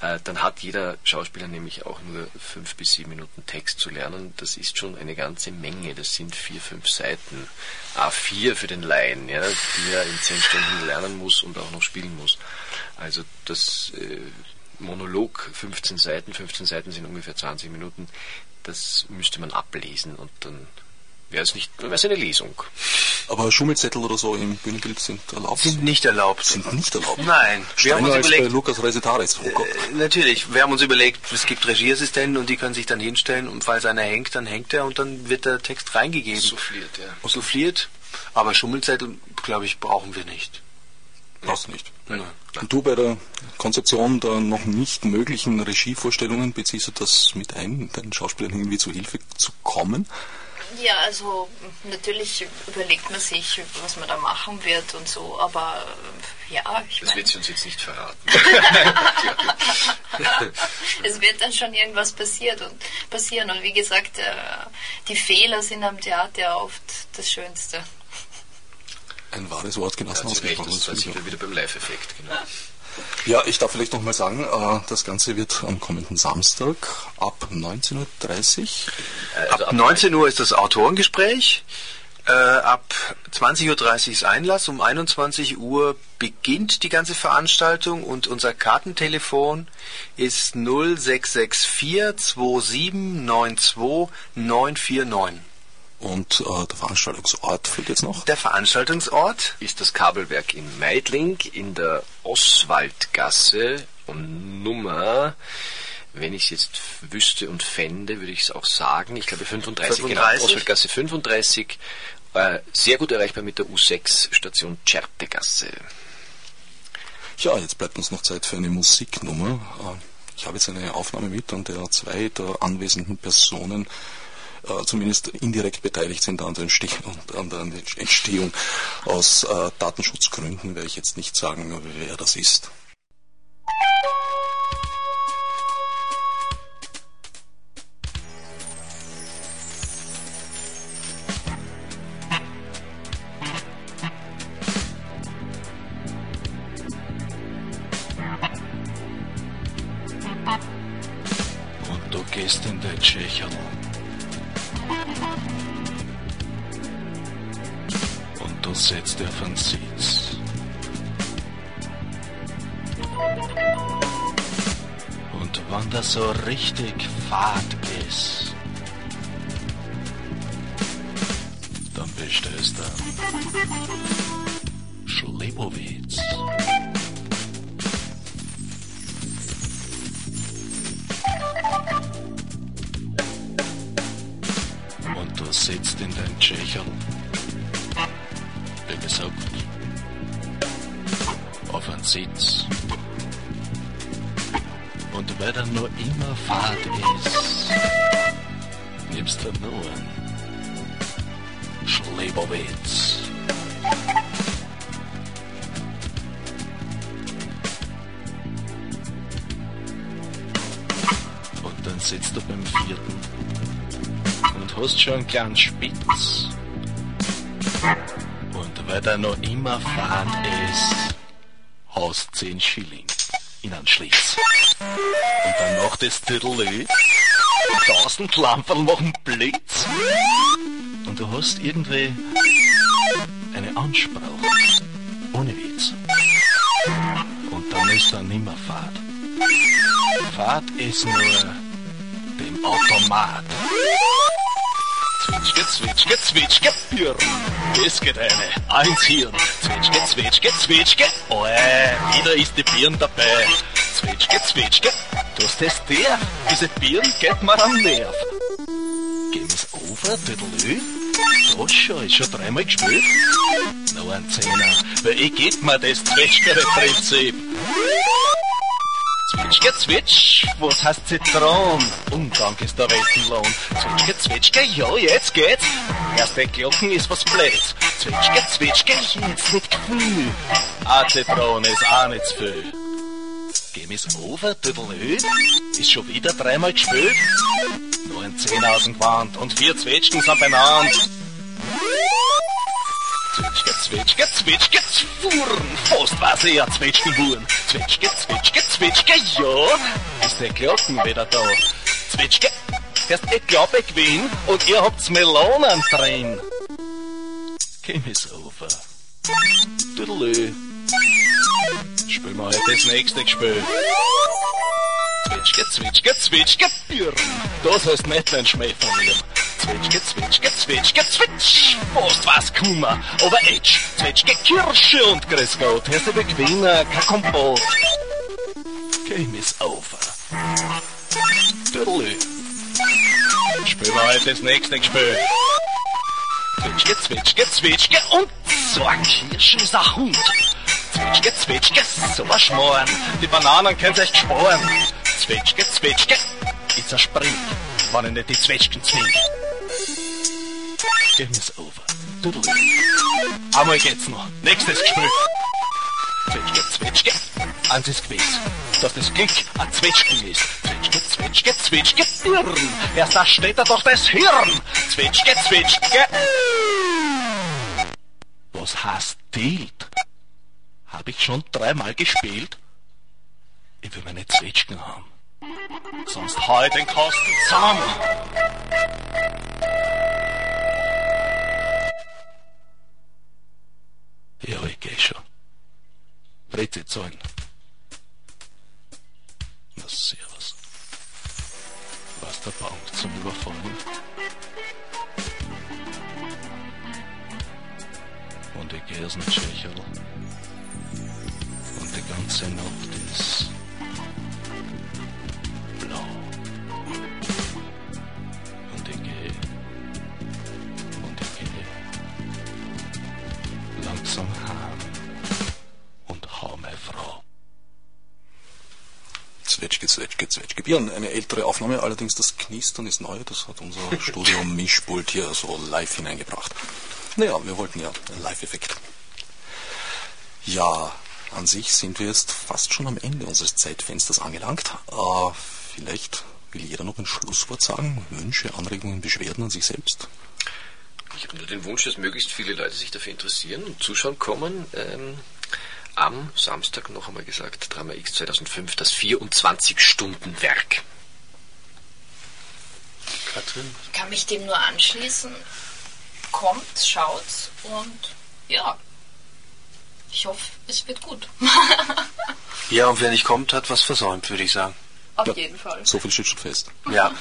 Äh, dann hat jeder Schauspieler nämlich auch nur fünf bis sieben Minuten Text zu lernen. Das ist schon eine ganze Menge. Das sind vier, fünf Seiten. A4 für den Laien, ja, die er in zehn Stunden lernen muss und auch noch spielen muss. Also das äh, Monolog 15 Seiten, 15 Seiten sind ungefähr 20 Minuten. Das müsste man ablesen und dann wäre es nicht, wäre es eine Lesung. Aber Schummelzettel oder so im Bühnenbild sind erlaubt? Sind nicht erlaubt. Sind nicht erlaubt? Nein. Wir haben uns als überlegt, bei Lukas Resetaris. Oh äh, natürlich. Wir haben uns überlegt, es gibt Regieassistenten und die können sich dann hinstellen und falls einer hängt, dann hängt er und dann wird der Text reingegeben. Souffliert, ja. Souffliert. Aber Schummelzettel, glaube ich, brauchen wir nicht. Brauchst nicht. Nein. Und du bei der Konzeption der noch nicht möglichen Regievorstellungen beziehst du das mit ein, deinen Schauspielern irgendwie zu Hilfe zu kommen? Ja, also natürlich überlegt man sich, was man da machen wird und so, aber äh, ja, ich Das mein, wird sie uns jetzt nicht verraten. es wird dann schon irgendwas passiert und passieren und wie gesagt, äh, die Fehler sind am Theater oft das Schönste. Ein wahres Wort genossen ja, ausgesprochen. Das sind wir wieder beim Live-Effekt, genau. Ja, ich darf vielleicht nochmal sagen, äh, das Ganze wird am kommenden Samstag ab 19.30 Uhr. Also ab 19 Uhr ist das Autorengespräch. Äh, ab 20.30 Uhr ist Einlass. Um 21 Uhr beginnt die ganze Veranstaltung und unser Kartentelefon ist 0664 2792 949. Und äh, der Veranstaltungsort fehlt jetzt noch? Der Veranstaltungsort ist das Kabelwerk in Meidling in der Oswaldgasse und Nummer wenn ich es jetzt wüsste und fände, würde ich es auch sagen. Ich glaube 35, 35? genau. Oswaldgasse 35. Äh, sehr gut erreichbar mit der U6 Station Tschertegasse. Ja, jetzt bleibt uns noch Zeit für eine Musiknummer. Äh, ich habe jetzt eine Aufnahme mit, an der zwei der anwesenden Personen zumindest indirekt beteiligt sind an der, Entstehung, an der Entstehung. Aus äh, Datenschutzgründen werde ich jetzt nicht sagen, wer das ist. Dann sitzt du beim vierten und hast schon einen kleinen Spitz. Und weil da noch immer Fahrt ist, hast 10 Schilling in einen Schlitz. Und dann macht das Tüdelö, tausend Lampen machen Blitz. Und du hast irgendwie eine Ansprache, ohne Witz. Und dann ist da nimmer Fahrt. Fahrt ist nur Automat. Zwitschge, zwitschge, zwitschge, Birn. Das geht eine. Eins hier. Zwitschge, zwitschge, zwitschge. Oh, äh, wieder ist die Birn dabei. Zwitschge, zwitschge. Das ist der. Diese Birn geht mir am Nerv. Gehen wir's over, Tüdelö? Das schon, ist schon dreimal gespielt. Noch ein Zehner, weil ich geht mir das zwitschgere Prinzip. Zwitschge, zwitsch, was heißt Zitron? Umgang ist der Weltenlohn. Zwitschge, zwitschge, ja, jetzt geht's. Erste Glocken ist was blöd. Zwitschge, zwitschge, jetzt nicht Gefühl. A Zitron ist auch nicht zu viel. Geh mir's over, Tüdelö? Ist schon wieder dreimal gespielt? Nur ein Zehner und vier Zwetschgen sind benannt. Zwitschge, zwitschge, zwitschge, zwurren. Fast war's eher Zwetschgenwuren. Zwitschge, zwitschge, zwitschge, ja. Ist der Glocken wieder da. Zwitschge, erst ich glaub ich gewinn und ihr habt's Melonen drin. Game is over. Tüdelö. Spielen wir heute das nächste Spiel. Zwitschge, zwitschge, zwitschge, Birn. Das heißt nicht den Schmäh verlieren. Zwitschge, zwitschge, zwitschge, zwitsch. Fast was kummer, aber Edge. Zwitschge, Kirsche und grüß Gott. Hörst du Gewinner, kein Kompott. Game is over. Tüdelü. Spielen wir heute das nächste Spiel. Zwitschge, zwitschge, zwitschge und so ein Kirschen ist ein Hund. Zwitschge, so ein Schmoren. Die Bananen können sich sporen. Zwitschge, zwitschge, ich zerspring, wenn ich nicht die Zwetschgen zwing. Game is over. Doodle. Einmal geht's noch. Nächstes Gespiel. Zwetschge, zwetschge. Eins ist gewiss, dass das Glück ein Zwetschgen ist. Zwetschge, zwetschge, zwetschge, Birn. Erst da steht da doch das Hirn. Zwetschge, zwetschge. Was heißt dealt? Hab ich schon dreimal gespielt? Ich will meine Zwetschgen haben. Sonst hau ich den Kosten zusammen. Ja, ich geh schon. Breze zahlen. Na, servus. Was der Baum zum Überfallen? Und ich geh aus dem Tschecherl ganze Nacht ist blau. Und ich gehe. Und ich gehe. Langsam heim. Und hau meine Frau. Zwetschge, Zwetschge, Zwetschge. Björn, eine ältere Aufnahme, allerdings das Knistern ist neu. Das hat unser Studio-Mischpult hier so live hineingebracht. Naja, wir wollten ja einen Live-Effekt. Ja, an sich sind wir jetzt fast schon am Ende unseres Zeitfensters angelangt. Äh, vielleicht will jeder noch ein Schlusswort sagen? Wünsche, Anregungen, Beschwerden an sich selbst? Ich habe nur den Wunsch, dass möglichst viele Leute sich dafür interessieren und zuschauen kommen. Ähm, am Samstag noch einmal gesagt, Drama X 2005, das 24-Stunden-Werk. Katrin? Ich kann mich dem nur anschließen. Kommt, schaut und ja, ich hoffe, es wird gut. Ja, und wer nicht kommt, hat was versäumt, würde ich sagen. Auf Ja. jeden Fall. So viel steht schon fest. Ja.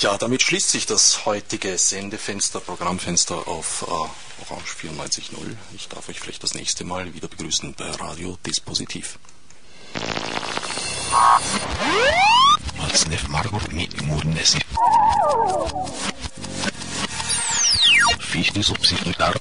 Ja, damit schließt sich das heutige Sendefenster, Programmfenster auf äh, Orange 94.0. Ich darf euch vielleicht das nächste Mal wieder begrüßen bei Radio Dispositiv. Als Margot mit Murnesi. Fichte subsidiar.